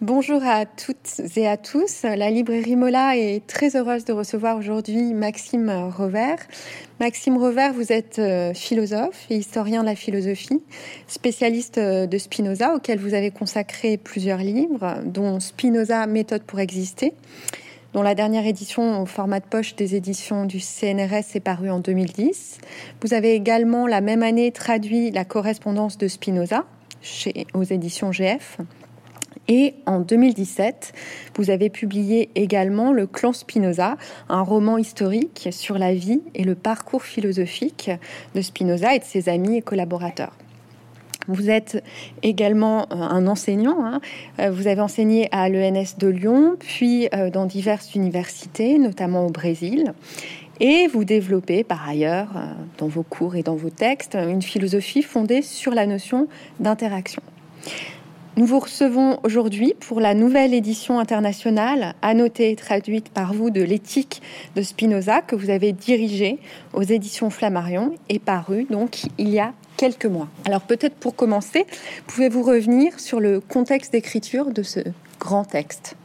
Bonjour à toutes et à tous. La librairie Mola est très heureuse de recevoir aujourd'hui Maxime Revers. Maxime Revers, vous êtes euh, philosophe et historien de la philosophie, spécialiste euh, de Spinoza, auquel vous avez consacré plusieurs livres, dont Spinoza, méthode pour exister, dont la dernière édition au format de poche des éditions du CNRS est parue en 2010. Vous avez également la même année traduit la correspondance de Spinoza chez, aux éditions GF. Et en 2017, vous avez publié également Le clan Spinoza, un roman historique sur la vie et le parcours philosophique de Spinoza et de ses amis et collaborateurs. Vous êtes également euh, un enseignant. Hein. Euh, vous avez enseigné à l'ENS de Lyon, puis euh, dans diverses universités, notamment au Brésil. Et vous développez par ailleurs, dans vos cours et dans vos textes, une philosophie fondée sur la notion d'interaction. Nous vous recevons aujourd'hui pour la nouvelle édition internationale, annotée et traduite par vous de l'éthique de Spinoza, que vous avez dirigée aux éditions Flammarion et parue donc il y a quelques mois. Alors peut-être pour commencer, pouvez-vous revenir sur le contexte d'écriture de ce grand texte?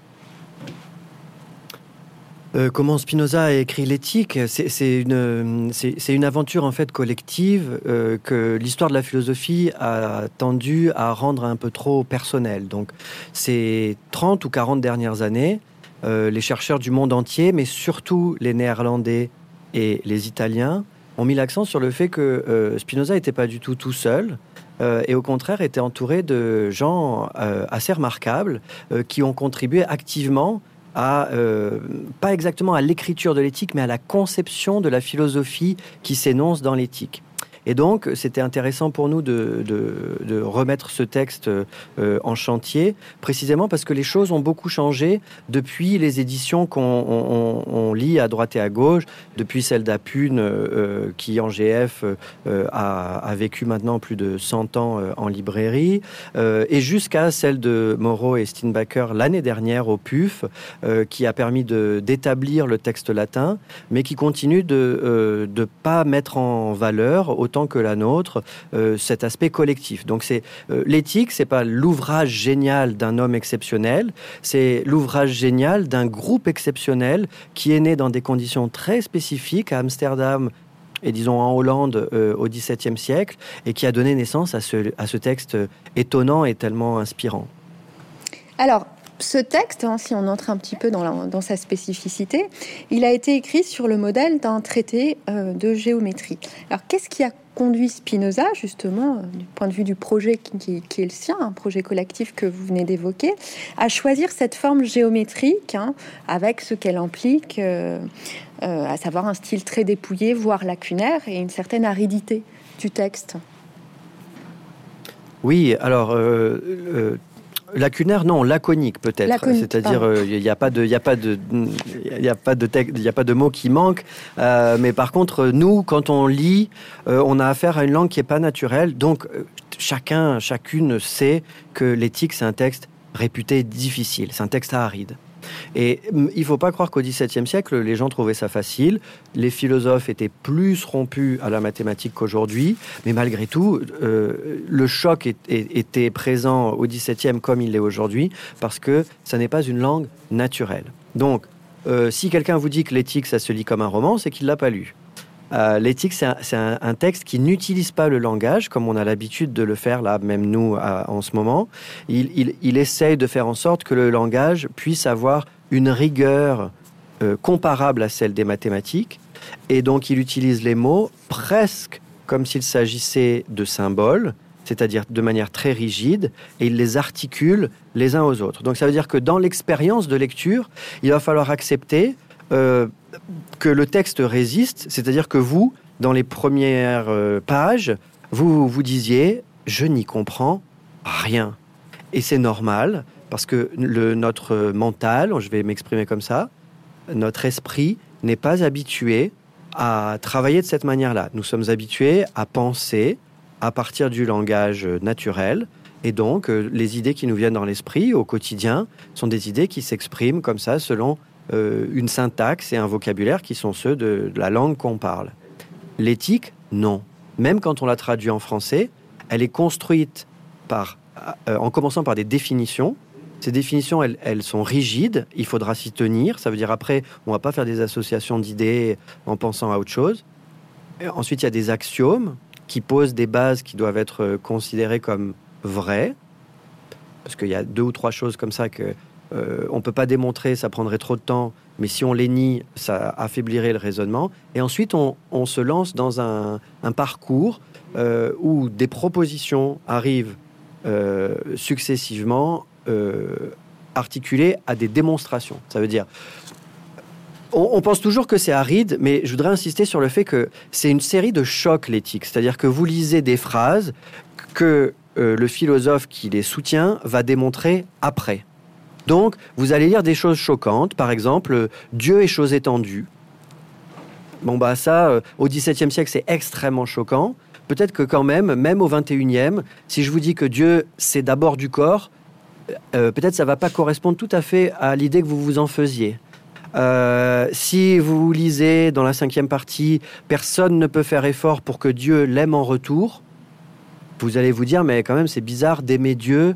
Euh, comment Spinoza a écrit l'éthique, c'est une, aventure en fait collective euh, que l'histoire de la philosophie a tendu à rendre un peu trop personnelle. Donc, ces 30 ou 40 dernières années, euh, les chercheurs du monde entier, mais surtout les Néerlandais et les Italiens, ont mis l'accent sur le fait que Spinoza n'était pas du tout tout seul. et au contraire était entouré de gens assez remarquables qui ont contribué activement euh, pas exactement à l'écriture de l'éthique, mais à la conception de la philosophie qui s'énonce dans l'éthique. Et donc, c'était intéressant pour nous de, remettre ce texte euh, en chantier, précisément parce que les choses ont beaucoup changé depuis les éditions qu'on lit à droite et à gauche, depuis celle d'Apune, euh, qui en GF euh, a, a, vécu maintenant plus de 100 ans en librairie, et jusqu'à celle de Moreau et Steinbacher l'année dernière au PUF, qui a permis d'établir le texte latin, mais qui continue de ne pas mettre en valeur que la nôtre, euh, cet aspect collectif. Donc c'est euh, l'éthique, c'est pas l'ouvrage génial d'un homme exceptionnel, c'est l'ouvrage génial d'un groupe exceptionnel qui est né dans des conditions très spécifiques à Amsterdam et disons en Hollande euh, au XVIIe siècle, et qui a donné naissance à ce, à ce texte étonnant et tellement inspirant. Alors, ce texte, hein, si on entre un petit peu dans, sa spécificité, il a été écrit sur le modèle d'un traité de géométrie. Alors, qu'est-ce qui a conduit Spinoza, justement, euh, du point de vue du projet qui, est le sien, un projet collectif que vous venez d'évoquer, à choisir cette forme géométrique, hein, avec ce qu'elle implique, euh, euh, à savoir un style très dépouillé, voire lacunaire, et une certaine aridité du texte? Oui, alors Lacunaire, non, laconique peut-être. C'est-à-dire, euh, il n'y a pas de, il a pas de, il a pas de il a pas de mots qui manquent. Euh, mais par contre, nous, quand on lit, euh, on a affaire à une langue qui est pas naturelle. Donc, chacun, chacune sait que l'éthique, c'est un texte réputé difficile. C'est un texte aride. Et mm, il ne faut pas croire qu'au XVIIe siècle, les gens trouvaient ça facile. Les philosophes étaient plus rompus à la mathématique qu'aujourd'hui. Mais malgré tout, euh, le choc était présent au XVIIe comme il l'est aujourd'hui, parce que ça n'est pas une langue naturelle. Donc, euh, si quelqu'un vous dit que l'éthique, ça se lit comme un roman, c'est qu'il ne l'a pas lu. Euh, l'éthique, c'est un, texte qui n'utilise pas le langage comme on a l'habitude de le faire là, même nous, en ce moment. Il, essaye de faire en sorte que le langage puisse avoir une rigueur euh, comparable à celle des mathématiques. Et donc, il utilise les mots presque comme s'il s'agissait de symboles, c'est-à-dire de manière très rigide, et il les articule les uns aux autres. Donc ça veut dire que dans l'expérience de lecture, il va falloir accepter euh, que le texte résiste, c'est-à-dire que vous, dans les premières euh, pages, vous vous disiez je n'y comprends rien. Et c'est normal parce que le, notre mental, je vais m'exprimer comme ça, notre esprit n'est pas habitué à travailler de cette manière-là. Nous sommes habitués à penser à partir du langage naturel. Et donc, euh, les idées qui nous viennent dans l'esprit au quotidien sont des idées qui s'expriment comme ça selon euh, une syntaxe et un vocabulaire qui sont ceux de, la langue qu'on parle. L'éthique, non. Même quand on la traduit en français, elle est construite par, euh, en commençant par des définitions Ces définitions, elles, sont rigides, il faudra s'y tenir. Ça veut dire après, on va pas faire des associations d'idées en pensant à autre chose. ensuite, il y a des axiomes qui posent des bases qui doivent être euh, considérées comme vraies. Parce qu'il y a deux ou trois choses comme ça que euh, on peut pas démontrer, ça prendrait trop de temps. Mais si on les nie, ça affaiblirait le raisonnement. Et ensuite, on, se lance dans un, parcours euh, où des propositions arrivent successivement euh, articulé à des démonstrations. Ça veut dire, on, pense toujours que c'est aride, mais je voudrais insister sur le fait que c'est une série de chocs, l'éthique. C'est-à-dire que vous lisez des phrases que le philosophe qui les soutient va démontrer après. Donc, vous allez lire des choses choquantes, par exemple, Dieu est chose étendue. Bon, bah ça, euh, au XVIIe siècle, c'est extrêmement choquant. Peut-être que quand même, même au XXIe, si je vous dis que Dieu, c'est d'abord du corps, euh, peut-être ça va pas correspondre tout à fait à l'idée que vous vous en faisiez. Euh, si vous lisez dans la cinquième partie, personne ne peut faire effort pour que Dieu l'aime en retour, vous allez vous dire, mais quand même c'est bizarre d'aimer Dieu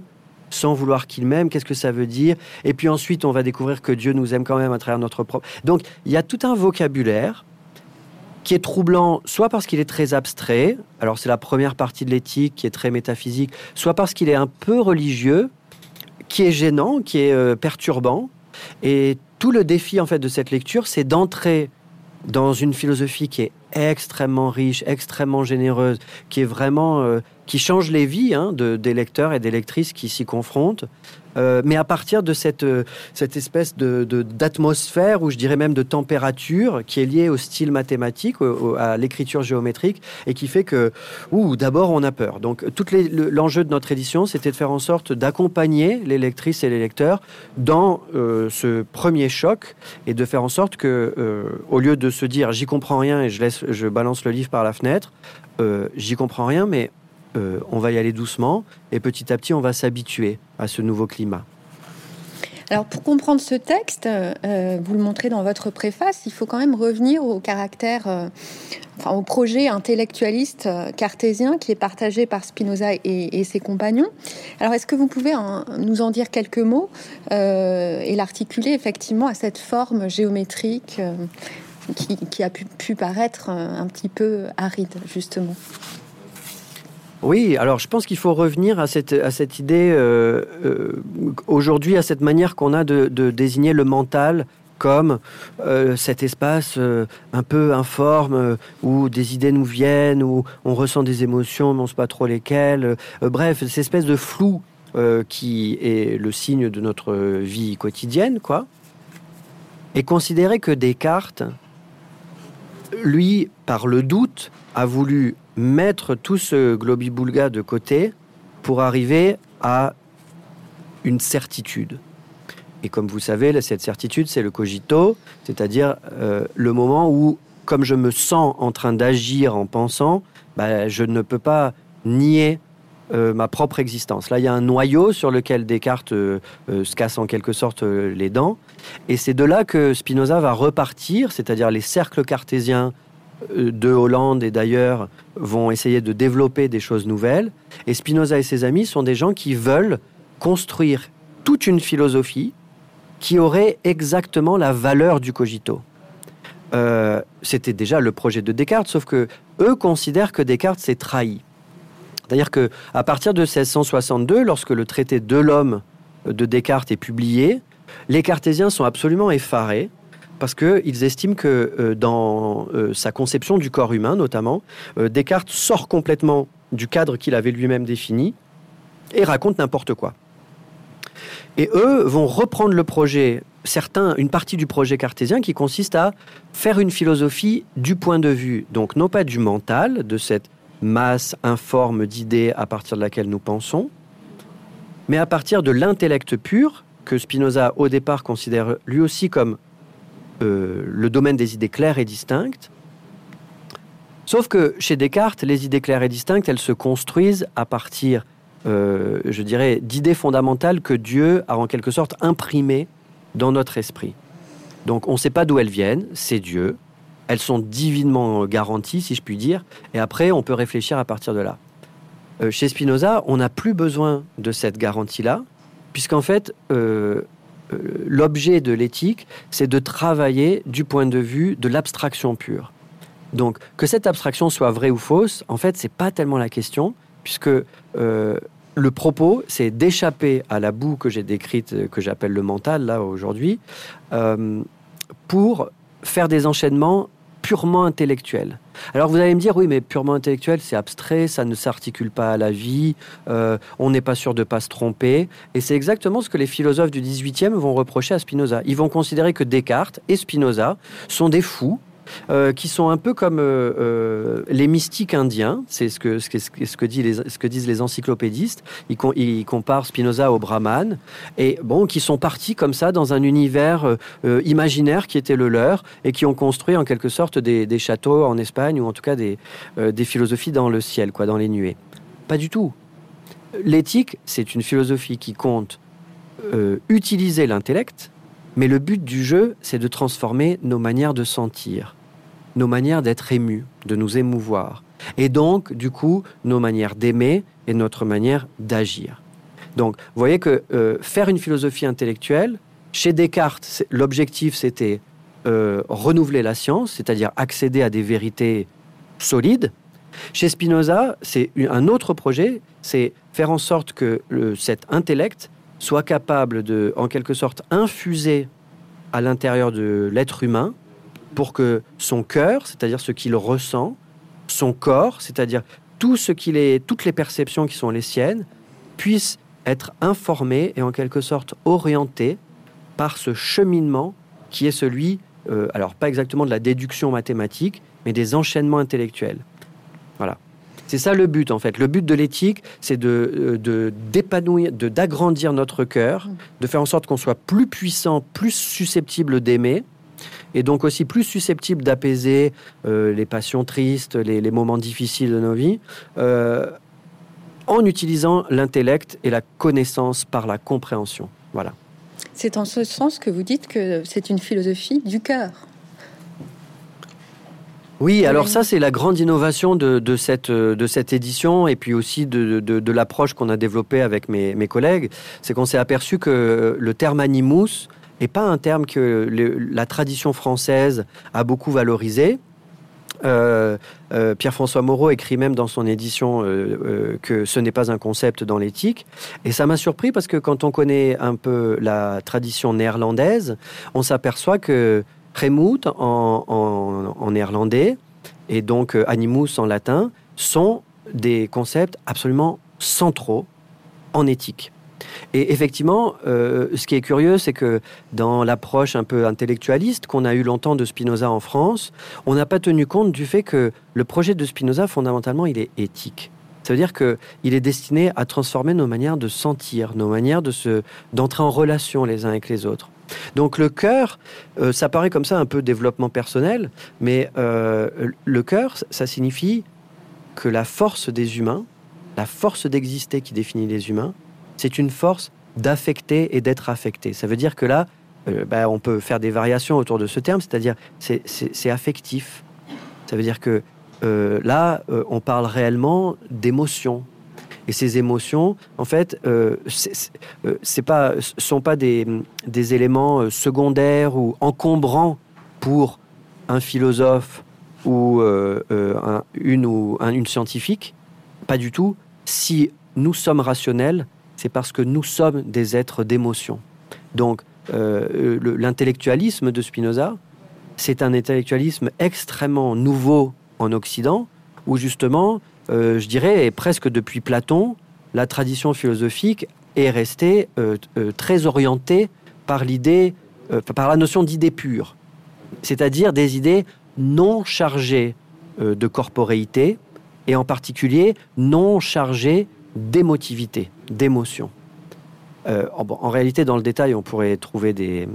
sans vouloir qu'il m'aime, qu'est-ce que ça veut dire? Et puis ensuite, on va découvrir que Dieu nous aime quand même à travers notre propre... Donc, il y a tout un vocabulaire qui est troublant, soit parce qu'il est très abstrait, alors c'est la première partie de l'éthique qui est très métaphysique, soit parce qu'il est un peu religieux, qui est gênant, qui est euh, perturbant. Et tout le défi en fait de cette lecture, c'est d'entrer dans une philosophie qui est extrêmement riche, extrêmement généreuse, qui est vraiment euh, qui change les vies hein, de, des lecteurs et des lectrices qui s'y confrontent, euh, mais à partir de cette, euh, cette espèce d'atmosphère, de, ou je dirais même de température, qui est liée au style mathématique, à l'écriture géométrique, et qui fait que, ouh, d'abord on a peur. Donc l'enjeu de notre édition, c'était de faire en sorte d'accompagner les lectrices et les lecteurs dans euh, ce premier choc, et de faire en sorte que, au lieu de se dire j'y comprends rien et je, laisse, je balance le livre par la fenêtre, j'y comprends rien, mais euh, on va y aller doucement et petit à petit, on va s'habituer à ce nouveau climat. Alors pour comprendre ce texte, euh, vous le montrez dans votre préface, il faut quand même revenir au caractère, euh, enfin au projet intellectualiste cartésien qui est partagé par Spinoza et, ses compagnons. Alors est-ce que vous pouvez nous en dire quelques mots et l'articuler effectivement à cette forme géométrique qui, a pu paraître un petit peu aride justement? Oui, alors je pense qu'il faut revenir à cette, à cette idée, euh, euh, aujourd'hui, à cette manière qu'on a de, désigner le mental comme euh, cet espace un peu informe où des idées nous viennent, où on ressent des émotions, mais on ne sait pas trop lesquelles. bref, cette espèce de flou qui est le signe de notre vie quotidienne, quoi. Et considérer que Descartes, lui, par le doute, a voulu mettre tout ce globi-boulga de côté pour arriver à une certitude. Et comme vous savez, cette certitude, c'est le cogito, c'est-à-dire euh, le moment où, comme je me sens en train d'agir en pensant, bah, je ne peux pas nier euh, ma propre existence. Là, il y a un noyau sur lequel Descartes euh, se casse en quelque sorte les dents. Et c'est de là que Spinoza va repartir, c'est-à-dire les cercles cartésiens de Hollande et d'ailleurs vont essayer de développer des choses nouvelles. Et Spinoza et ses amis sont des gens qui veulent construire toute une philosophie qui aurait exactement la valeur du cogito. Euh, c'était déjà le projet de Descartes, sauf que eux considèrent que Descartes s'est trahi. C'est-à-dire que à partir de 1662, lorsque le traité de l'homme de Descartes est publié, les cartésiens sont absolument effarés parce qu'ils estiment que euh, dans euh, sa conception du corps humain, notamment, euh, Descartes sort complètement du cadre qu'il avait lui-même défini et raconte n'importe quoi. Et eux vont reprendre le projet, certains, une partie du projet cartésien qui consiste à faire une philosophie du point de vue, donc non pas du mental, de cette masse informe d'idées à partir de laquelle nous pensons, mais à partir de l'intellect pur, que Spinoza au départ considère lui aussi comme euh, le domaine des idées claires et distinctes. Sauf que chez Descartes, les idées claires et distinctes, elles se construisent à partir, euh, je dirais, d'idées fondamentales que Dieu a en quelque sorte imprimées dans notre esprit. Donc on ne sait pas d'où elles viennent, c'est Dieu. Elles sont divinement garanties, si je puis dire, et après on peut réfléchir à partir de là. Euh, chez Spinoza, on n'a plus besoin de cette garantie-là, puisqu'en fait, l'objet de l'éthique, c'est de travailler du point de vue de l'abstraction pure. Donc, que cette abstraction soit vraie ou fausse, en fait, c'est pas tellement la question, puisque le propos, c'est d'échapper à la boue que j'ai décrite, que j'appelle le mental, là, aujourd'hui, pour faire des enchaînements purement intellectuels. Alors vous allez me dire, oui, mais purement intellectuel, c'est abstrait, ça ne s'articule pas à la vie, euh, on n'est pas sûr de ne pas se tromper. Et c'est exactement ce que les philosophes du 18e vont reprocher à Spinoza. Ils vont considérer que Descartes et Spinoza sont des fous, euh, qui sont un peu comme euh, euh, les mystiques indiens. C'est ce que, ce, que, ce, que dit les, ce que disent les encyclopédistes. Ils, comparent Spinoza au Brahman. Et bon, qui sont partis comme ça dans un univers imaginaire qui était le leur et qui ont construit en quelque sorte des, des châteaux en Espagne ou en tout cas des, des philosophies dans le ciel, quoi, dans les nuées. Pas du tout. L'éthique, c'est une philosophie qui compte utiliser l'intellect, mais le but du jeu, c'est de transformer nos manières de sentir nos manières d'être émus, de nous émouvoir. Et donc, du coup, nos manières d'aimer et notre manière d'agir. Donc, vous voyez que euh, faire une philosophie intellectuelle, chez Descartes, l'objectif c'était euh, renouveler la science, c'est-à-dire accéder à des vérités solides. Chez Spinoza, c'est un autre projet, c'est faire en sorte que cet intellect soit capable de, en quelque sorte, infuser à l'intérieur de l'être humain pour que son cœur, c'est-à-dire ce qu'il ressent, son corps, c'est-à-dire tout ce qu'il est, toutes les perceptions qui sont les siennes, puissent être informés et en quelque sorte orientés par ce cheminement qui est celui, euh, alors pas exactement de la déduction mathématique, mais des enchaînements intellectuels. Voilà. C'est ça le but en fait. Le but de l'éthique, c'est de, euh, d'épanouir, de, d'agrandir notre cœur, de faire en sorte qu'on soit plus puissant, plus susceptible d'aimer, et donc aussi plus susceptible d'apaiser euh, les passions tristes, les, moments difficiles de nos vies, euh, en utilisant l'intellect et la connaissance par la compréhension. Voilà. C'est en ce sens que vous dites que c'est une philosophie du cœur. Oui, alors ça c'est la grande innovation de, cette, de cette édition et puis aussi de, de, l'approche qu'on a développée avec mes, mes collègues, c'est qu'on s'est aperçu que le terme animus et pas un terme que la tradition française a beaucoup valorisé. Euh, euh, Pierre-François Moreau écrit même dans son édition euh, que ce n'est pas un concept dans l'éthique. Et ça m'a surpris parce que quand on connaît un peu la tradition néerlandaise, on s'aperçoit que Premout en, en, néerlandais et donc animus en latin sont des concepts absolument centraux en éthique. Et effectivement, euh, ce qui est curieux, c'est que dans l'approche un peu intellectualiste qu'on a eu longtemps de Spinoza en France, on n'a pas tenu compte du fait que le projet de Spinoza, fondamentalement, il est éthique. Ça veut dire qu'il est destiné à transformer nos manières de sentir, nos manières de se, d'entrer en relation les uns avec les autres. Donc le cœur, euh, ça paraît comme ça un peu développement personnel, mais euh, le cœur, ça signifie que la force des humains, la force d'exister qui définit les humains, c'est une force d'affecter et d'être affecté. Ça veut dire que là, euh, bah, on peut faire des variations autour de ce terme, c'est-à-dire c'est affectif. Ça veut dire que euh, là, euh, on parle réellement d'émotions. Et ces émotions, en fait, c'est pas, sont pas des, des éléments secondaires ou encombrants pour un philosophe ou une ou un, une scientifique. Pas du tout. Si nous sommes rationnels, c'est parce que nous sommes des êtres d'émotion. Donc, euh, l'intellectualisme de Spinoza, c'est un intellectualisme extrêmement nouveau en Occident, où justement, euh, je dirais, presque depuis Platon, la tradition philosophique est restée euh, très orientée par l'idée, par la notion d'idée pure, c'est-à-dire des idées non chargées de corporéité et en particulier non chargées d'émotivité, d'émotion. Euh, en, réalité, dans le détail, on pourrait trouver des...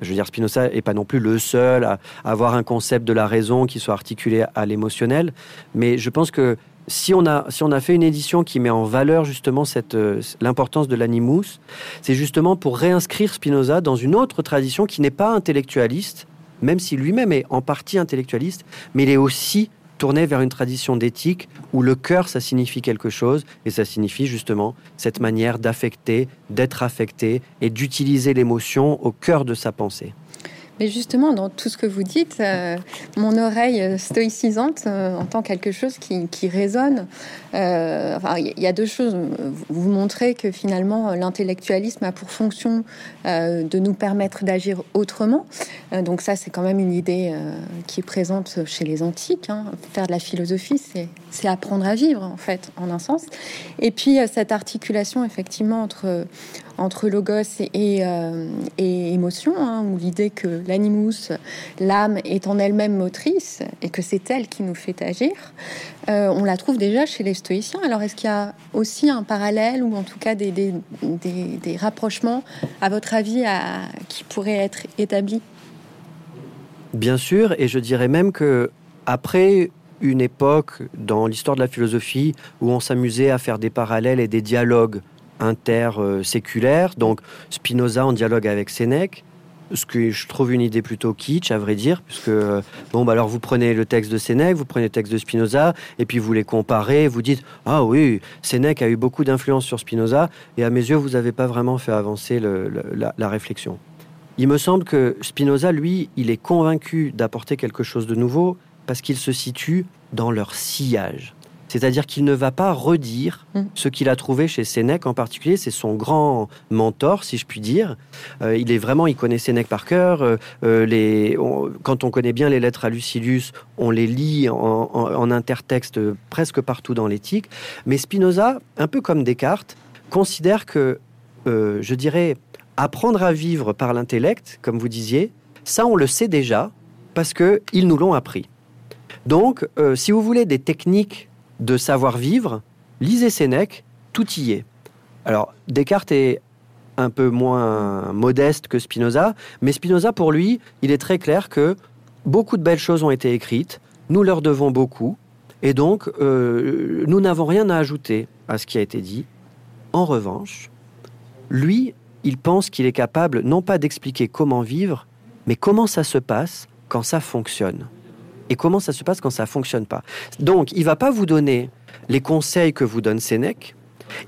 Je veux dire, Spinoza n'est pas non plus le seul à, avoir un concept de la raison qui soit articulé à l'émotionnel, mais je pense que si on, a, si on a fait une édition qui met en valeur justement cette, euh, l'importance de l'animus, c'est justement pour réinscrire Spinoza dans une autre tradition qui n'est pas intellectualiste, même si lui-même est en partie intellectualiste, mais il est aussi tourner vers une tradition d'éthique où le cœur, ça signifie quelque chose, et ça signifie justement cette manière d'affecter, d'être affecté et d'utiliser l'émotion au cœur de sa pensée. Mais justement, dans tout ce que vous dites, euh, mon oreille stoïcisante euh, entend quelque chose qui, résonne. Euh, enfin, il y a deux choses. Vous montrez que finalement, l'intellectualisme a pour fonction de nous permettre d'agir autrement. donc ça, c'est quand même une idée qui est présente chez les antiques. Hein. Faire de la philosophie, c'est apprendre à vivre, en fait, en un sens. Et puis, cette articulation, effectivement, entre entre logos et, euh, et émotion, hein, où l'idée que l'animus, l'âme, est en elle-même motrice et que c'est elle qui nous fait agir, euh, on la trouve déjà chez les stoïciens. Alors est-ce qu'il y a aussi un parallèle ou en tout cas des, rapprochements, à votre avis, qui pourraient être établis? Bien sûr, et je dirais même que après une époque dans l'histoire de la philosophie où on s'amusait à faire des parallèles et des dialogues interséculaire. Donc Spinoza en dialogue avec Sénèque, ce que je trouve une idée plutôt kitsch, à vrai dire, puisque, bon, bah alors vous prenez le texte de Sénèque, vous prenez le texte de Spinoza, et puis vous les comparez, vous dites, ah oui, Sénèque a eu beaucoup d'influence sur Spinoza, et à mes yeux, vous n'avez pas vraiment fait avancer la réflexion. Il me semble que Spinoza, lui, il est convaincu d'apporter quelque chose de nouveau parce qu'il se situe dans leur sillage. C'est-à-dire qu'il ne va pas redire mm. ce qu'il a trouvé chez Sénèque en particulier. C'est son grand mentor, si je puis dire. Euh, il est vraiment, il connaît Sénèque par cœur. Euh, euh, quand on connaît bien les lettres à Lucilius, on les lit en, intertexte presque partout dans l'éthique. Mais Spinoza, un peu comme Descartes, considère que, je dirais, apprendre à vivre par l'intellect, comme vous disiez, ça on le sait déjà parce qu'ils nous l'ont appris. Donc, si vous voulez des techniques de savoir-vivre, lisez Sénèque, tout y est. Alors, Descartes est un peu moins modeste que Spinoza, mais Spinoza, pour lui, il est très clair que beaucoup de belles choses ont été écrites, nous leur devons beaucoup, et donc euh, nous n'avons rien à ajouter à ce qui a été dit. En revanche, lui, il pense qu'il est capable non pas d'expliquer comment vivre, mais comment ça se passe quand ça fonctionne et comment ça se passe quand ça fonctionne pas? Donc, il va pas vous donner les conseils que vous donne Sénèque.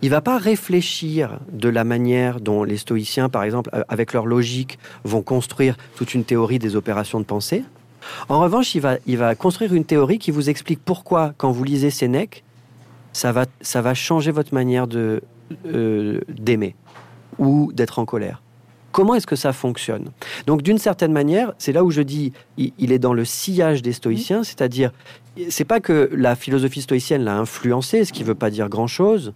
Il va pas réfléchir de la manière dont les stoïciens, par exemple, euh, avec leur logique, vont construire toute une théorie des opérations de pensée. En revanche, il va, il va construire une théorie qui vous explique pourquoi, quand vous lisez Sénèque, ça va, ça va changer votre manière de euh, d'aimer ou d'être en colère. Comment est-ce que ça fonctionne? Donc, d'une certaine manière, c'est là où je dis, il, est dans le sillage des stoïciens, c'est-à-dire, c'est pas que la philosophie stoïcienne l'a influencé, ce qui ne veut pas dire grand-chose.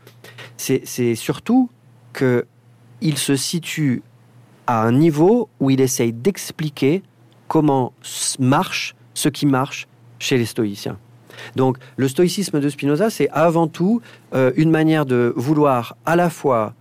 C'est surtout que il se situe à un niveau où il essaye d'expliquer comment marche ce qui marche chez les stoïciens. Donc, le stoïcisme de Spinoza, c'est avant tout euh, une manière de vouloir à la fois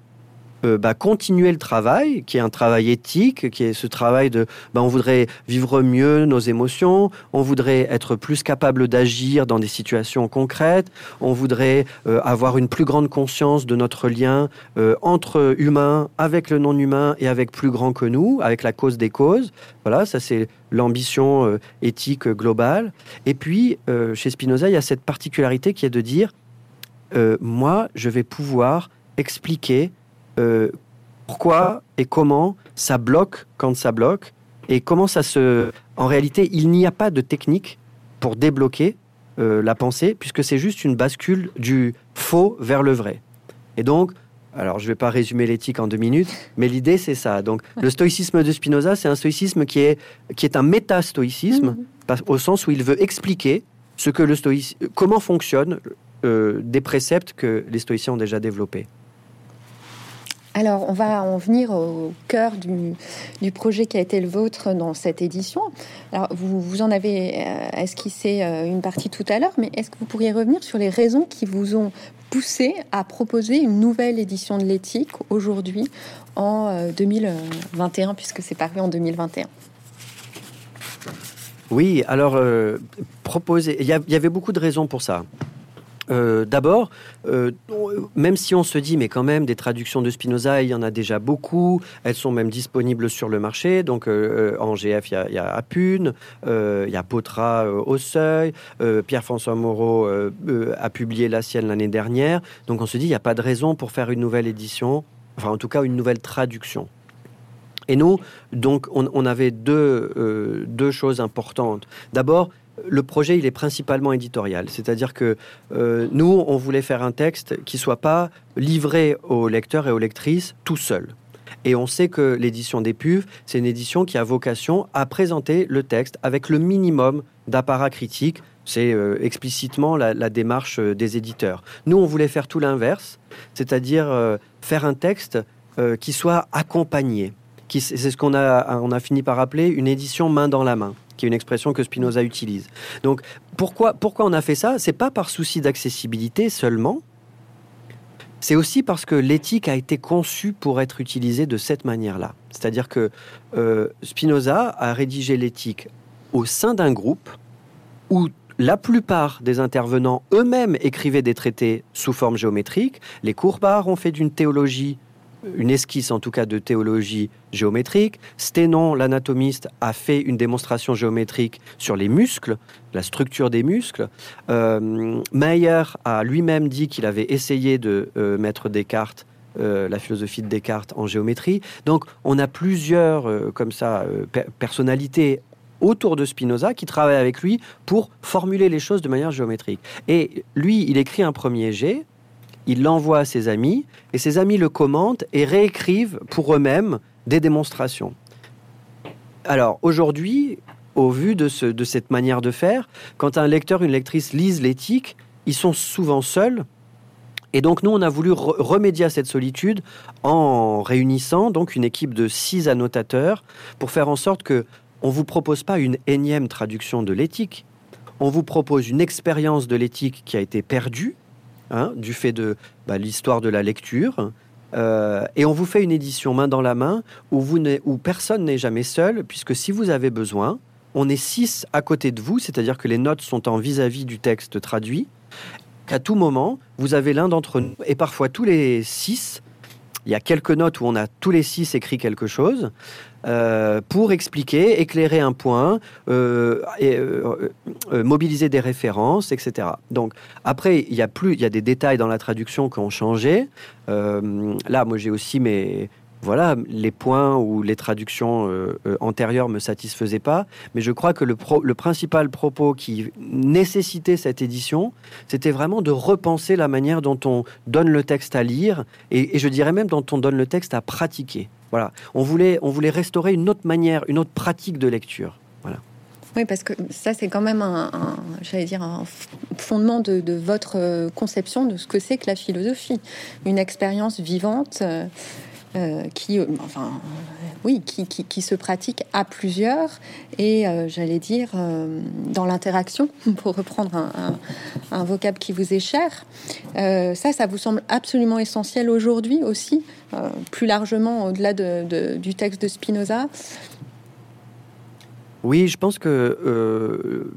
euh, bah, continuer le travail, qui est un travail éthique, qui est ce travail de, bah, on voudrait vivre mieux nos émotions, on voudrait être plus capable d'agir dans des situations concrètes, on voudrait euh, avoir une plus grande conscience de notre lien euh, entre humains, avec le non-humain et avec plus grand que nous, avec la cause des causes. Voilà, ça c'est l'ambition éthique globale. Et puis, chez Spinoza, il y a cette particularité qui est de dire, moi, je vais pouvoir expliquer euh, pourquoi et comment ça bloque quand ça bloque et comment ça se... En réalité, il n'y a pas de technique pour débloquer euh, la pensée puisque c'est juste une bascule du faux vers le vrai. Et donc, alors je ne vais pas résumer l'éthique en deux minutes, mais l'idée c'est ça. Donc le stoïcisme de Spinoza, c'est un stoïcisme qui est, qui est un méta-stoïcisme, mm-hmm. au sens où il veut expliquer ce que le stoïcisme, comment fonctionnent euh, des préceptes que les stoïciens ont déjà développés. Alors, on va en venir au cœur du, projet qui a été le vôtre dans cette édition. Alors, vous, vous en avez euh, esquissé euh, une partie tout à l'heure, mais est-ce que vous pourriez revenir sur les raisons qui vous ont poussé à proposer une nouvelle édition de l'éthique aujourd'hui en 2021, euh, puisque c'est paru en 2021 Oui, alors, proposer, il y, avait beaucoup de raisons pour ça. Euh, D'abord, euh, même si on se dit, mais quand même, des traductions de Spinoza, il y en a déjà beaucoup, elles sont même disponibles sur le marché. Donc, euh, en GF, il y, a, Apune, il y a Potra au Seuil, Pierre-François Moreau a publié la sienne l'année dernière. Donc, on se dit, il n'y a pas de raison pour faire une nouvelle édition, enfin, en tout cas, une nouvelle traduction. Et nous, donc, on, avait deux, deux choses importantes. D'abord, le projet, il est principalement éditorial. C'est-à-dire que euh, nous, on voulait faire un texte qui soit pas livré aux lecteurs et aux lectrices tout seul. Et on sait que l'édition des PUV, c'est une édition qui a vocation à présenter le texte avec le minimum d'apparat critique. C'est euh, explicitement la, démarche euh, des éditeurs. Nous, on voulait faire tout l'inverse, c'est-à-dire faire un texte qui soit accompagné. C'est ce qu'on a, on a fini par appeler une édition main dans la main qui est une expression que Spinoza utilise. Donc pourquoi, pourquoi on a fait ça? C'est pas par souci d'accessibilité seulement, c'est aussi parce que l'éthique a été conçue pour être utilisée de cette manière-là. C'est-à-dire que euh, Spinoza a rédigé l'éthique au sein d'un groupe où la plupart des intervenants eux-mêmes écrivaient des traités sous forme géométrique. Les Courbards ont fait d'une théologie une esquisse en tout cas de théologie géométrique. Sténon, l'anatomiste, a fait une démonstration géométrique sur les muscles, la structure des muscles. Euh, Meyer a lui-même dit qu'il avait essayé de euh, mettre Descartes, euh, la philosophie de Descartes en géométrie. Donc on a plusieurs comme ça personnalités autour de Spinoza qui travaillent avec lui pour formuler les choses de manière géométrique. Et lui, il écrit un premier jet il l'envoie à ses amis, et ses amis le commentent et réécrivent pour eux-mêmes des démonstrations. Alors aujourd'hui, au vu de, cette manière de faire, quand un lecteur, une lectrice lisent l'éthique, ils sont souvent seuls. Et donc nous, on a voulu remédier à cette solitude en réunissant donc une équipe de six annotateurs pour faire en sorte que on vous propose pas une énième traduction de l'éthique, on vous propose une expérience de l'éthique qui a été perdue Hein, du fait de bah, l'histoire de la lecture. Euh, et on vous fait une édition main dans la main où, vous où personne n'est jamais seul, puisque si vous avez besoin, on est six à côté de vous, c'est-à-dire que les notes sont en vis-à-vis du texte traduit, qu'à tout moment, vous avez l'un d'entre nous, et parfois tous les six, il y a quelques notes où on a tous les six écrit quelque chose. Euh, pour expliquer, éclairer un point, euh, et, euh, mobiliser des références, etc. Donc après, il y a plus, il y a des détails dans la traduction qui ont changé. là, moi, j'ai aussi mes voilà, les points où les traductions euh, euh, antérieures me satisfaisaient pas. Mais je crois que le, principal propos qui nécessitait cette édition, c'était vraiment de repenser la manière dont on donne le texte à lire et, je dirais même dont on donne le texte à pratiquer. Voilà, on voulait, on voulait restaurer une autre manière, une autre pratique de lecture. Voilà. Oui, parce que ça, c'est quand même un, j'allais dire, un fondement de, votre euh, conception de ce que c'est que la philosophie. Une expérience vivante. Qui, euh, enfin, euh, oui, qui, qui, se pratique à plusieurs et j'allais dire dans l'interaction, pour reprendre un, un, vocable qui vous est cher. ça, ça vous semble absolument essentiel aujourd'hui aussi, plus largement au-delà de, du texte de Spinoza? Oui, je pense que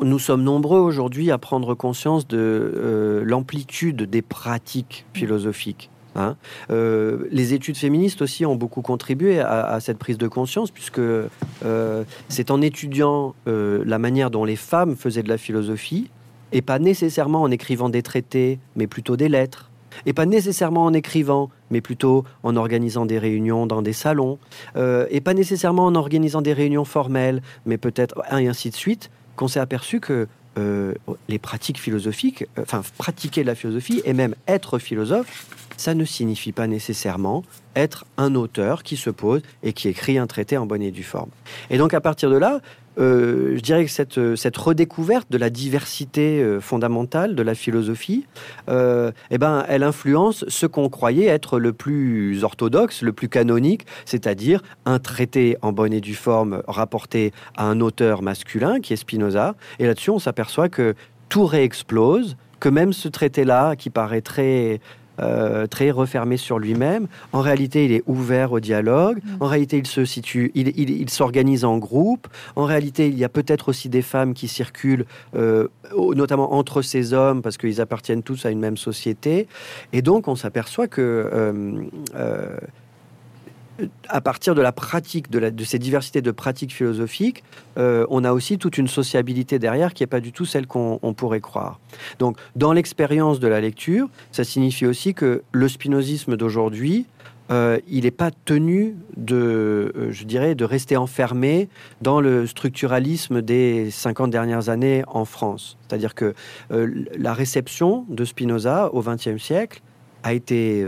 nous sommes nombreux aujourd'hui à prendre conscience de l'amplitude des pratiques philosophiques. Hein. Euh, les études féministes aussi ont beaucoup contribué à, cette prise de conscience, puisque euh, c'est en étudiant euh, la manière dont les femmes faisaient de la philosophie, et pas nécessairement en écrivant des traités, mais plutôt des lettres, et pas nécessairement en écrivant, mais plutôt en organisant des réunions dans des salons, et pas nécessairement en organisant des réunions formelles, mais peut-être, ainsi de suite, qu'on s'est aperçu que les pratiques philosophiques, enfin pratiquer la philosophie et même être philosophe, ça ne signifie pas nécessairement être un auteur qui se pose et qui écrit un traité en bonne et due forme. Et donc à partir de là, euh, je dirais que cette, cette, redécouverte de la diversité euh, fondamentale de la philosophie, euh, eh ben, elle influence ce qu'on croyait être le plus orthodoxe, le plus canonique, c'est-à-dire un traité en bonne et due forme rapporté à un auteur masculin qui est Spinoza. Et là-dessus, on s'aperçoit que tout réexplose, que même ce traité-là, qui paraît très très refermé sur lui-même. En réalité, il est ouvert au dialogue. Mm. En réalité, il se situe, il, s'organise en groupe. En réalité, il y a peut-être aussi des femmes qui circulent, notamment entre ces hommes, parce qu'ils appartiennent tous à une même société. Et donc, on s'aperçoit que à partir de la pratique, de, ces diversités de pratiques philosophiques, euh, on a aussi toute une sociabilité derrière qui n'est pas du tout celle qu'on pourrait croire. Donc, dans l'expérience de la lecture, ça signifie aussi que le spinozisme d'aujourd'hui, euh, il n'est pas tenu de, euh, je dirais, de rester enfermé dans le structuralisme des 50 dernières années en France. C'est-à-dire que la réception de Spinoza au XXe siècle a été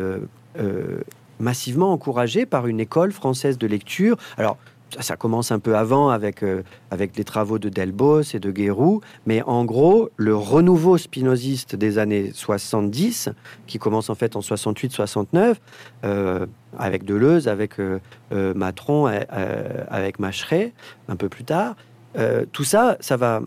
massivement encouragé par une école française de lecture. Alors, ça commence un peu avant avec, euh, avec les travaux de Delbos et de Guérou, mais en gros, le renouveau spinoziste des années 70, qui commence en fait en 68-69, euh, avec Deleuze, avec euh, Matron, avec Macheret, un peu plus tard, tout ça, ça va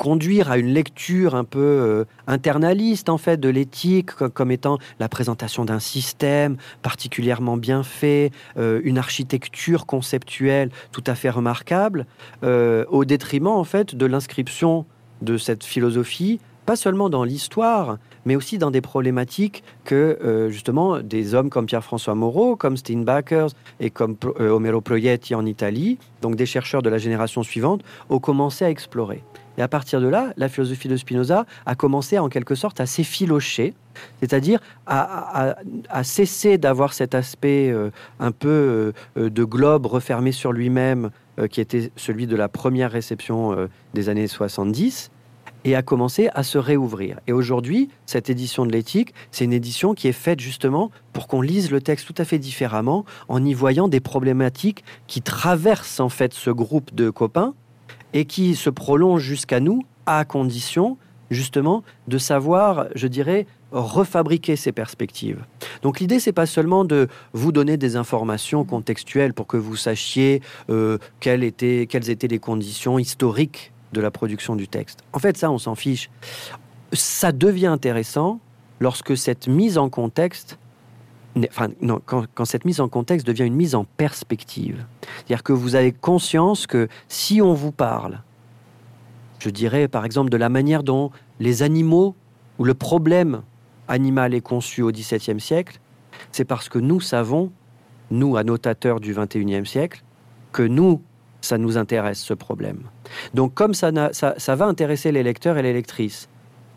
conduire à une lecture un peu euh, internaliste en fait de l'éthique comme, étant la présentation d'un système particulièrement bien fait, euh, une architecture conceptuelle tout à fait remarquable, euh, au détriment en fait de l'inscription de cette philosophie pas seulement dans l'histoire, mais aussi dans des problématiques que justement des hommes comme Pierre-François Moreau, comme Steinbacher et comme Omero Proietti en Italie, donc des chercheurs de la génération suivante, ont commencé à explorer. Et à partir de là, la philosophie de Spinoza a commencé en quelque sorte à s'effilocher, c'est-à-dire à, cesser d'avoir cet aspect euh, un peu euh, de globe refermé sur lui-même, euh, qui était celui de la première réception des années 70, et a commencé à se réouvrir. Et aujourd'hui, cette édition de l'éthique, c'est une édition qui est faite justement pour qu'on lise le texte tout à fait différemment, en y voyant des problématiques qui traversent en fait ce groupe de copains et qui se prolonge jusqu'à nous à condition justement de savoir, je dirais, refabriquer ces perspectives. Donc l'idée, c'est pas seulement de vous donner des informations contextuelles pour que vous sachiez euh, quelles, étaient, quelles étaient les conditions historiques de la production du texte. En fait, ça, on s'en fiche. Ça devient intéressant lorsque cette mise en contexte quand, cette mise en contexte devient une mise en perspective. C'est-à-dire que vous avez conscience que si on vous parle, je dirais par exemple de la manière dont les animaux ou le problème animal est conçu au XVIIe siècle, c'est parce que nous savons, nous, annotateurs du XXIe siècle, que nous, ça nous intéresse ce problème. Donc comme ça, ça, va intéresser les lecteurs et les lectrices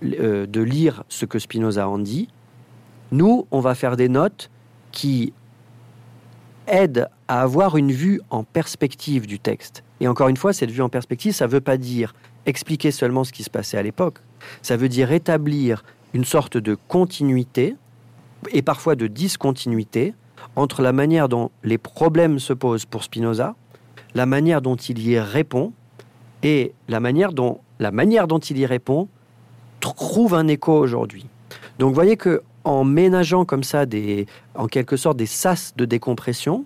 euh, de lire ce que Spinoza en dit, nous, on va faire des notes qui aident à avoir une vue en perspective du texte. Et encore une fois, cette vue en perspective, ça ne veut pas dire expliquer seulement ce qui se passait à l'époque. Ça veut dire établir une sorte de continuité et parfois de discontinuité entre la manière dont les problèmes se posent pour Spinoza, la manière dont il y répond et la manière dont la manière dont il y répond trouve un écho aujourd'hui. Donc voyez que en ménageant comme ça des, en quelque sorte des sas de décompression,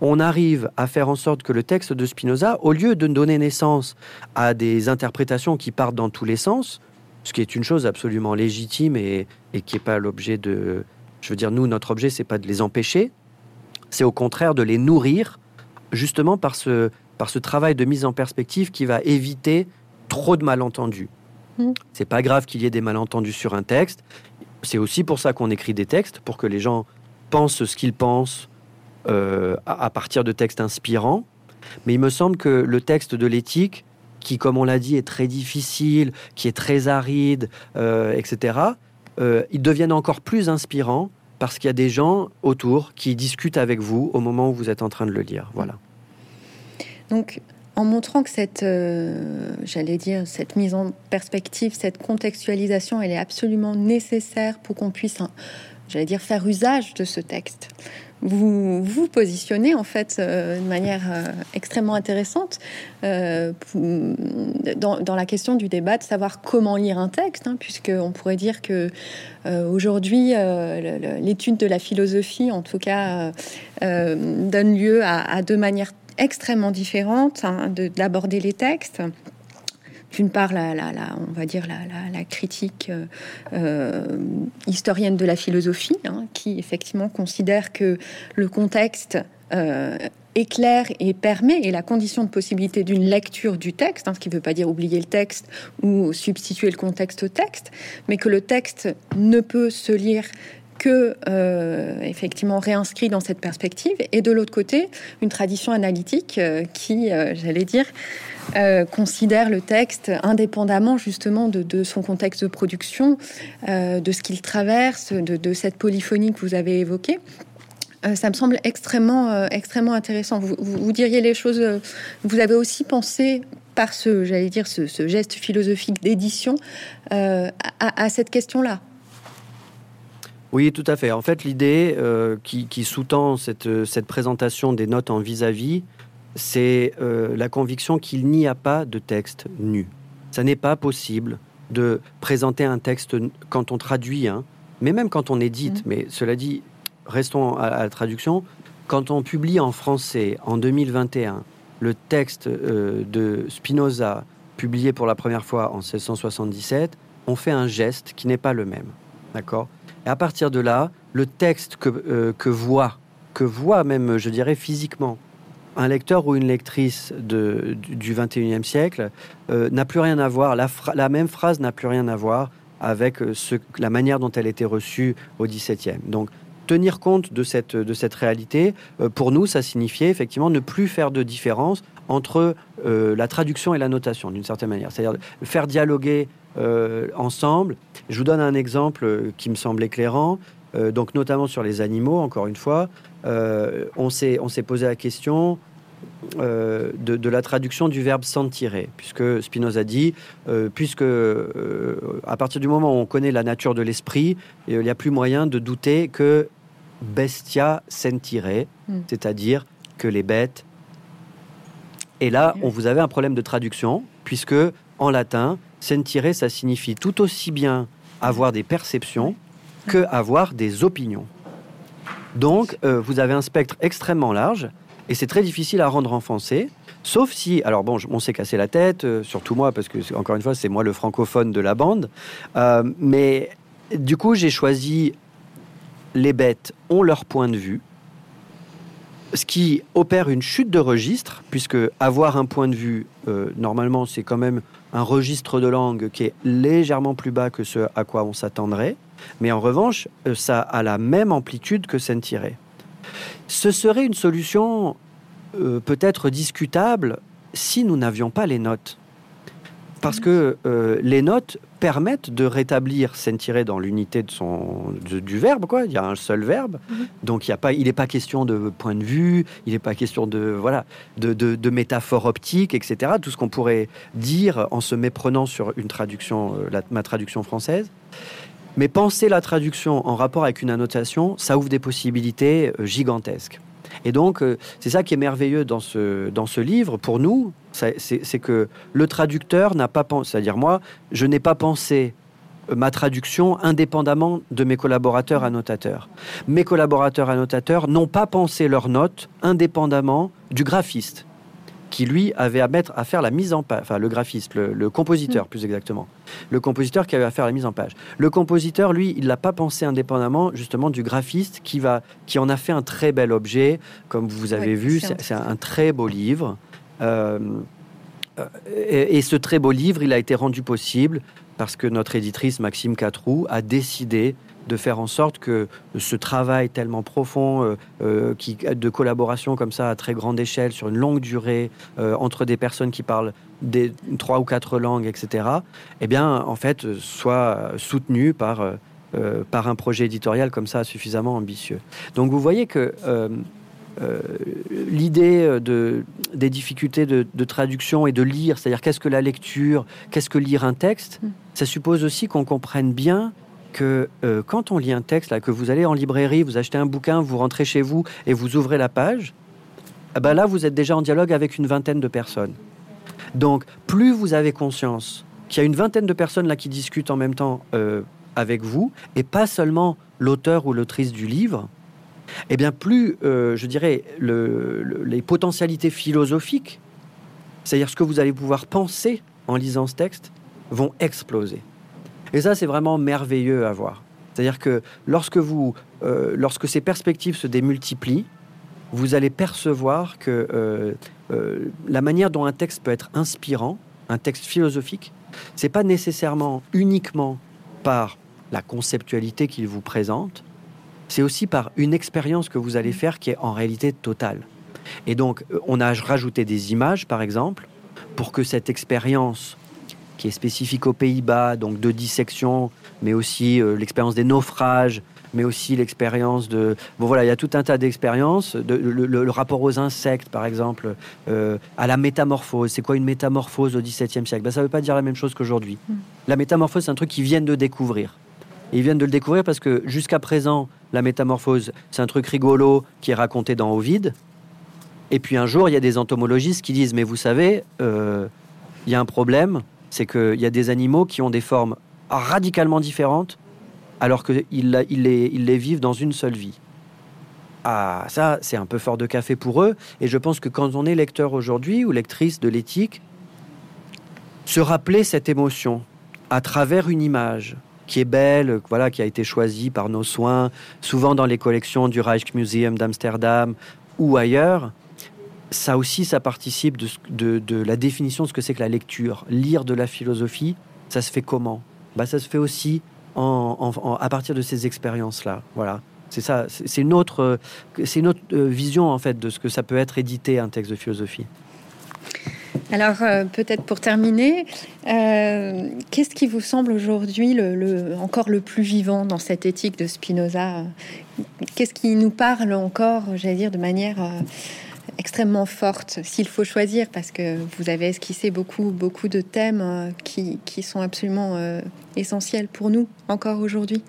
on arrive à faire en sorte que le texte de Spinoza, au lieu de donner naissance à des interprétations qui partent dans tous les sens, ce qui est une chose absolument légitime et, qui n'est pas l'objet de... Je veux dire, nous, notre objet, c'est pas de les empêcher, c'est au contraire de les nourrir, justement par ce, par ce travail de mise en perspective qui va éviter trop de malentendus. Mmh. C'est pas grave qu'il y ait des malentendus sur un texte. C'est aussi pour ça qu'on écrit des textes, pour que les gens pensent ce qu'ils pensent euh, à, partir de textes inspirants. Mais il me semble que le texte de l'éthique, qui, comme on l'a dit, est très difficile, qui est très aride, euh, etc., euh, ils deviennent encore plus inspirants parce qu'il y a des gens autour qui discutent avec vous au moment où vous êtes en train de le lire. Voilà. Donc, en montrant que cette, euh, j'allais dire, cette mise en perspective, cette contextualisation, elle est absolument nécessaire pour qu'on puisse, hein, j'allais dire, faire usage de ce texte. Vous vous positionnez en fait euh, de manière euh, extrêmement intéressante dans, la question du débat de savoir comment lire un texte, hein, puisque on pourrait dire que aujourd'hui l'étude de la philosophie, en tout cas, donne lieu à, à deux manières extrêmement différente hein, d'aborder les textes. d'une part la, on va dire la, critique historienne de la philosophie, hein, qui effectivement considère que le contexte éclaire et permet, et la condition de possibilité d'une lecture du texte, hein, ce qui ne veut pas dire oublier le texte ou substituer le contexte au texte, mais que le texte ne peut se lire que euh, effectivement réinscrit dans cette perspective, et de l'autre côté, une tradition analytique euh, qui, euh, j'allais dire, considère le texte indépendamment justement de, son contexte de production, de ce qu'il traverse, de, cette polyphonie que vous avez évoquée. Ça me semble extrêmement, extrêmement intéressant. Vous, diriez les choses. Vous avez aussi pensé par ce, j'allais dire, ce, geste philosophique d'édition à, cette question-là? Oui, tout à fait. En fait, l'idée qui, sous-tend cette, cette, présentation des notes en vis-à-vis, c'est la conviction qu'il n'y a pas de texte nu. Ça n'est pas possible de présenter un texte quand on traduit, hein, mais même quand on édite. Mmh. Mais cela dit, restons à, la traduction. Quand on publie en français en 2021 le texte euh, de Spinoza publié pour la première fois en 1677, on fait un geste qui n'est pas le même. D'accord Et à partir de là, le texte que, euh, que voit, que voit même, je dirais, physiquement, un lecteur ou une lectrice du, 21e siècle euh, n'a plus rien à voir, la, même phrase n'a plus rien à voir avec ce, la manière dont elle était reçue au 17e. Donc tenir compte de cette, de cette réalité, euh, pour nous, ça signifiait effectivement ne plus faire de différence entre euh, la traduction et la notation, d'une certaine manière. C'est-à-dire faire dialoguer euh, ensemble. Je vous donne un exemple qui me semble éclairant. donc notamment sur les animaux, encore une fois, on s'est posé la question de, de, la traduction du verbe sentirer, puisque Spinoza dit, puisque à partir du moment où on connaît la nature de l'esprit, il n'y a plus moyen de douter que bestia sentire, hmm. c'est-à-dire que les bêtes. Et là, on vous avez un problème de traduction, puisque en latin, sentire, ça signifie tout aussi bien avoir des perceptions que avoir des opinions. Donc, euh, vous avez un spectre extrêmement large, et c'est très difficile à rendre en français. Sauf si, alors bon, on s'est cassé la tête, euh, surtout moi, parce que encore une fois, c'est moi le francophone de la bande. Euh, mais du coup, j'ai choisi les bêtes ont leur point de vue, ce qui opère une chute de registre, puisque avoir un point de vue, euh, normalement, c'est quand même un registre de langue qui est légèrement plus bas que ce à quoi on s'attendrait, mais en revanche, euh, ça a la même amplitude que sentiré. Ce serait une solution euh, peut-être discutable si nous n'avions pas les notes. Parce que euh, les notes permettent de rétablir sentir dans l'unité de son, du verbe. Quoi. Il y a un seul verbe. Mhm. Donc il n'est pas, pas question de point de vue, il n'est pas question de, voilà, de, de, métaphore optique, etc. Tout ce qu'on pourrait dire en se méprenant sur une traduction, euh, ma traduction française. Mais penser la traduction en rapport avec une annotation, ça ouvre des possibilités euh, gigantesques. Et donc, euh, c'est ça qui est merveilleux dans ce, dans ce livre, pour nous, c'est que le traducteur n'a pas pensé, c'est-à-dire moi, je n'ai pas pensé euh, ma traduction indépendamment de mes collaborateurs annotateurs. Mes collaborateurs annotateurs n'ont pas pensé leurs notes indépendamment du graphiste qui lui avait à mettre à faire la mise en page, enfin le graphiste, le, compositeur mm. plus exactement, le compositeur qui avait à faire la mise en page. Le compositeur, lui, il l'a pas pensé indépendamment justement du graphiste qui va, qui en a fait un très bel objet, comme vous avez vu, c'est un, très beau livre. Euh, euh, et, et, ce très beau livre, il a été rendu possible parce que notre éditrice Maxime Catrou a décidé de faire en sorte que ce travail tellement profond euh, euh, qui, de collaboration comme ça à très grande échelle, sur une longue durée, euh, entre des personnes qui parlent des trois ou quatre langues, etc., eh bien, en fait, soit soutenu par, par un projet éditorial comme ça suffisamment ambitieux. Donc vous voyez que l'idée de, des difficultés de, de, traduction et de lire, c'est-à-dire qu'est-ce que la lecture, qu'est-ce que lire un texte, mm. ça suppose aussi qu'on comprenne bien que euh, quand on lit un texte, que vous allez en librairie, vous achetez un bouquin, vous rentrez chez vous et vous ouvrez la page, eh ben là, vous êtes déjà en dialogue avec une vingtaine de personnes. Donc, plus vous avez conscience qu'il y a une vingtaine de personnes là qui discutent en même temps euh, avec vous, et pas seulement l'auteur ou l'autrice du livre, eh bien, plus, euh, je dirais, les potentialités philosophiques, c'est-à-dire ce que vous allez pouvoir penser en lisant ce texte, vont exploser. Et ça, c'est vraiment merveilleux à voir. C'est-à-dire que lorsque, vous, euh, lorsque ces perspectives se démultiplient, vous allez percevoir que euh, euh, la manière dont un texte peut être inspirant, un texte philosophique, c'est pas nécessairement uniquement par la conceptualité qu'il vous présente, c'est aussi par une expérience que vous allez faire qui est en réalité totale. Et donc, on a rajouté des images, par exemple, pour que cette expérience qui est spécifique aux Pays-Bas, donc de dissection, mais aussi euh, l'expérience des naufrages, mais aussi l'expérience de... Bon voilà, il y a tout un tas d'expériences, le, rapport aux insectes par exemple, euh, à la métamorphose. C'est quoi une métamorphose au XVIIe siècle? Ben, Ça ne veut pas dire la même chose qu'aujourd'hui. Hmm. La métamorphose, c'est un truc qu'ils viennent de découvrir. ils viennent de le découvrir parce que jusqu'à présent, la métamorphose, c'est un truc rigolo qui est raconté dans Ovid. Et puis un jour, il y a des entomologistes qui disent, mais vous savez, euh, il y a un problème, c'est qu'il y a des animaux qui ont des formes radicalement différentes alors qu'ils ils les, les vivent dans une seule vie. Ah, ça, c'est un peu fort de café pour eux. Et je pense que quand on est lecteur aujourd'hui ou lectrice de l'éthique, se rappeler cette émotion à travers une image qui est belle, voilà, qui a été choisie par nos soins, souvent dans les collections du Rijksmuseum d'Amsterdam ou ailleurs, ça aussi, ça participe de, la définition de ce que c'est que la lecture. Lire de la philosophie, ça se fait comment? Bah, Ça se fait aussi à partir de ces expériences-là. Voilà. C'est ça, c'est une autre euh, vision en fait de ce que ça peut être édité un texte de philosophie. Alors euh, peut-être pour terminer, euh, qu'est-ce qui vous semble aujourd'hui encore le plus vivant dans cette éthique de Spinoza? Qu'est-ce qui nous parle encore, j'allais dire, de manière extrêmement forte, s'il faut choisir, parce que vous avez esquissé beaucoup, beaucoup de thèmes euh, qui, qui sont absolument euh, essentiels pour nous encore aujourd'hui.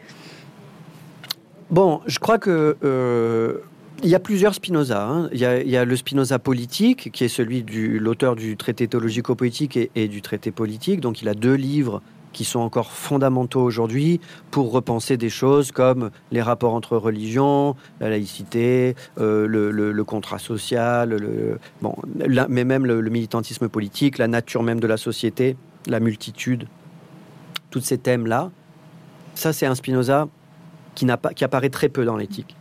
Bon, je crois que euh, il y a plusieurs Spinoza. Hein. Il, y a, le Spinoza politique, qui est celui de l'auteur du traité théologico-politique et, du traité politique. Donc, il a deux livres qui sont encore fondamentaux aujourd'hui pour repenser des choses comme les rapports entre religions, la laïcité, euh, le, contrat social, le, bon, mais même le, militantisme politique, la nature même de la société, la multitude, tous ces thèmes-là. Ça, c'est un Spinoza qui, pas, qui apparaît très peu dans l'éthique.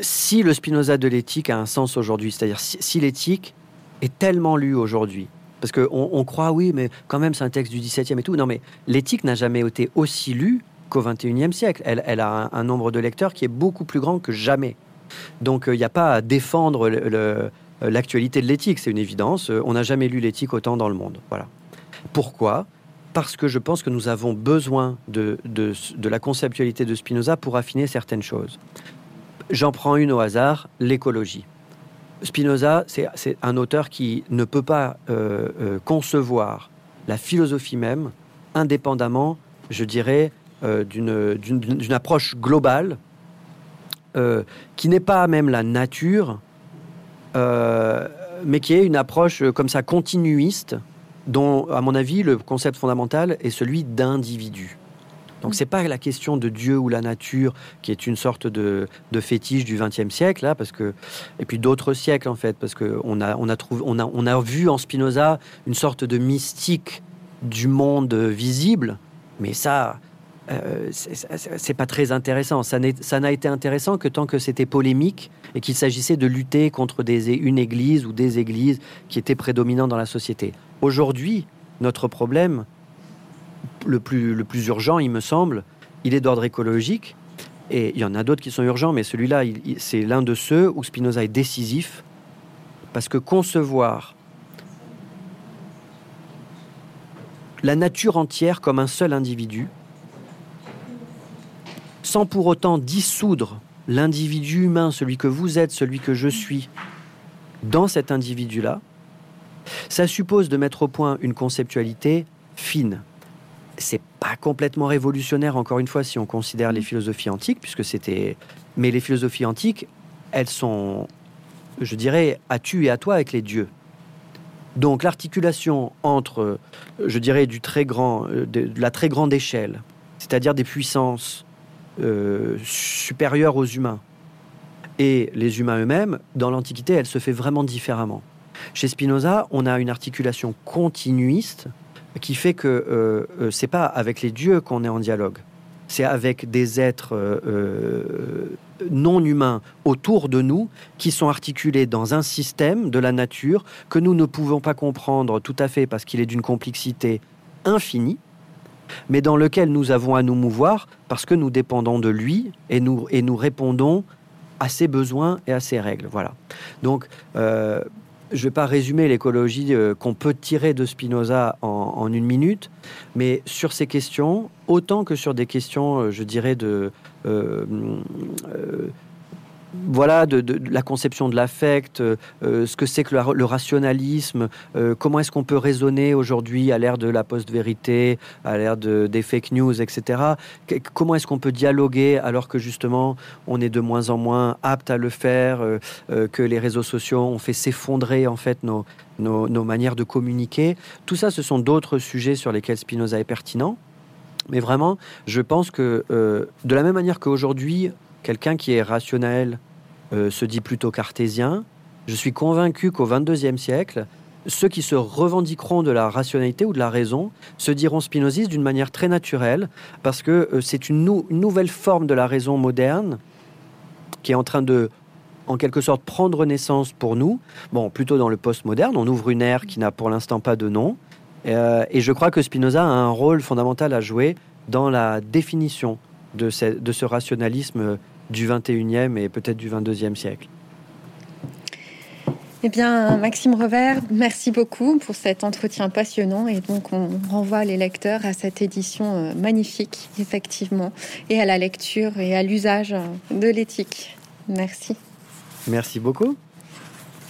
Si le Spinoza de l'éthique a un sens aujourd'hui, c'est-à-dire si l'éthique est tellement lu aujourd'hui, parce qu'on on croit, oui, mais quand même, c'est un texte du XVIIe et tout. Non, mais l'éthique n'a jamais été aussi lue qu'au XXIe siècle. Elle, a un, nombre de lecteurs qui est beaucoup plus grand que jamais. Donc, il euh, n'y a pas à défendre euh, l'actualité de l'éthique, c'est une évidence. Euh, on n'a jamais lu l'éthique autant dans le monde. Voilà. Pourquoi? Parce que je pense que nous avons besoin de la conceptualité de Spinoza pour affiner certaines choses. J'en prends une au hasard, l'écologie. Spinoza, c'est un auteur qui ne peut pas euh, euh, concevoir la philosophie même indépendamment, je dirais, euh, d'une approche globale qui n'est pas même la nature, mais qui est une approche comme ça continuiste, dont, à mon avis, le concept fondamental est celui d'individu. Donc c'est pas la question de Dieu ou la nature qui est une sorte de, fétiche du XXe siècle là, parce que et puis d'autres siècles en fait, parce que on a on a trouvé on a on a vu en Spinoza une sorte de mystique du monde visible, mais ça euh, c'est pas très intéressant. Ça n'a été intéressant que tant que c'était polémique et qu'il s'agissait de lutter contre des, une église ou des églises qui étaient prédominants dans la société. Aujourd'hui, notre problème, le plus, urgent, il me semble, il est d'ordre écologique. Et il y en a d'autres qui sont urgents, mais celui-là, c'est l'un de ceux où Spinoza est décisif, parce que concevoir la nature entière comme un seul individu, sans pour autant dissoudre l'individu humain, celui que vous êtes, celui que je suis, dans cet individu-là, ça suppose de mettre au point une conceptualité fine, c'est pas complètement révolutionnaire, encore une fois, si on considère les philosophies antiques, puisque c'était. Mais les philosophies antiques, elles sont, je dirais, à tu et à toi avec les dieux. Donc l'articulation entre, je dirais, du très grand, de, la très grande échelle, c'est-à-dire des puissances euh, supérieures aux humains, et les humains eux-mêmes, dans l'Antiquité, elle se fait vraiment différemment. Chez Spinoza, on a une articulation continuiste qui fait que euh, euh, c'est pas avec les dieux qu'on est en dialogue, c'est avec des êtres euh, non humains autour de nous qui sont articulés dans un système de la nature que nous ne pouvons pas comprendre tout à fait parce qu'il est d'une complexité infinie, mais dans lequel nous avons à nous mouvoir parce que nous dépendons de lui et nous, et nous répondons à ses besoins et à ses règles. Voilà. Donc, euh, je ne vais pas résumer l'écologie euh, qu'on peut tirer de Spinoza en, une minute, mais sur ces questions, autant que sur des questions, euh, je dirais, de voilà, de, la conception de l'affect, euh, ce que c'est que le, rationalisme, euh, comment est-ce qu'on peut raisonner aujourd'hui à l'ère de la post-vérité, à l'ère de, des fake news, etc. comment est-ce qu'on peut dialoguer alors que justement on est de moins en moins apte à le faire, euh, que les réseaux sociaux ont fait s'effondrer en fait nos, nos, nos manières de communiquer? Tout ça, ce sont d'autres sujets sur lesquels Spinoza est pertinent. Mais vraiment, je pense que de la même manière qu'aujourd'hui, quelqu'un qui est rationnel euh, se dit plutôt cartésien. Je suis convaincu qu'au XXIe siècle, ceux qui se revendiqueront de la rationalité ou de la raison se diront spinozistes d'une manière très naturelle, parce que euh, c'est une, nouvelle forme de la raison moderne qui est en train de, en quelque sorte, prendre naissance pour nous. Bon, plutôt dans le post-moderne, on ouvre une ère qui n'a pour l'instant pas de nom. Euh, et je crois que Spinoza a un rôle fondamental à jouer dans la définition de ce rationalisme du 21e et peut-être du 22e siècle. Eh bien, Maxime Revers, merci beaucoup pour cet entretien passionnant. Et donc, on renvoie les lecteurs à cette édition euh, magnifique, effectivement, et à la lecture et à l'usage de l'éthique. Merci. Merci beaucoup.